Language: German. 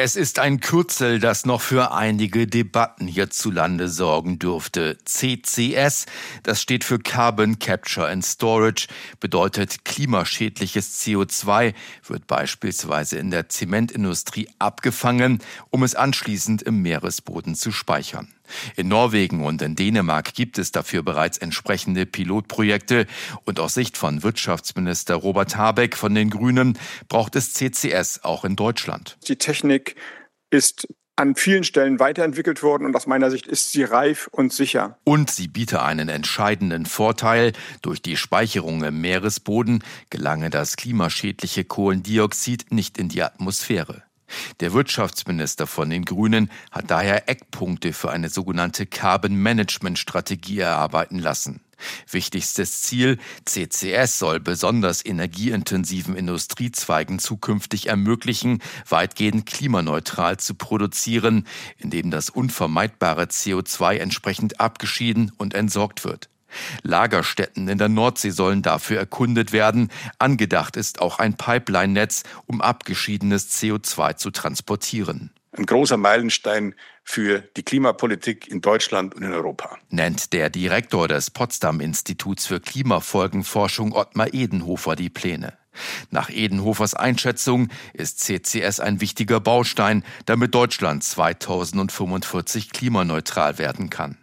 Es ist ein Kürzel, das noch für einige Debatten hierzulande sorgen dürfte. CCS, das steht für Carbon Capture and Storage, bedeutet klimaschädliches CO2, wird beispielsweise in der Zementindustrie abgefangen, um es anschließend im Meeresboden zu speichern. In Norwegen und in Dänemark gibt es dafür bereits entsprechende Pilotprojekte und aus Sicht von Wirtschaftsminister Robert Habeck von den Grünen braucht es CCS auch in Deutschland. Die Technik ist an vielen Stellen weiterentwickelt worden und aus meiner Sicht ist sie reif und sicher. Und sie biete einen entscheidenden Vorteil. Durch die Speicherung im Meeresboden gelange das klimaschädliche Kohlendioxid nicht in die Atmosphäre. Der Wirtschaftsminister von den Grünen hat daher Eckpunkte für eine sogenannte Carbon Management Strategie erarbeiten lassen. Wichtigstes Ziel, CCS soll besonders energieintensiven Industriezweigen zukünftig ermöglichen, weitgehend klimaneutral zu produzieren, indem das unvermeidbare CO2 entsprechend abgeschieden und entsorgt wird. Lagerstätten in der Nordsee sollen dafür erkundet werden. Angedacht ist auch ein Pipeline-Netz, um abgeschiedenes CO2 zu transportieren. Ein großer Meilenstein für die Klimapolitik in Deutschland und in Europa. Nennt der Direktor des Potsdam Instituts für Klimafolgenforschung Ottmar Edenhofer die Pläne. Nach Edenhofers Einschätzung ist CCS ein wichtiger Baustein, damit Deutschland 2045 klimaneutral werden kann.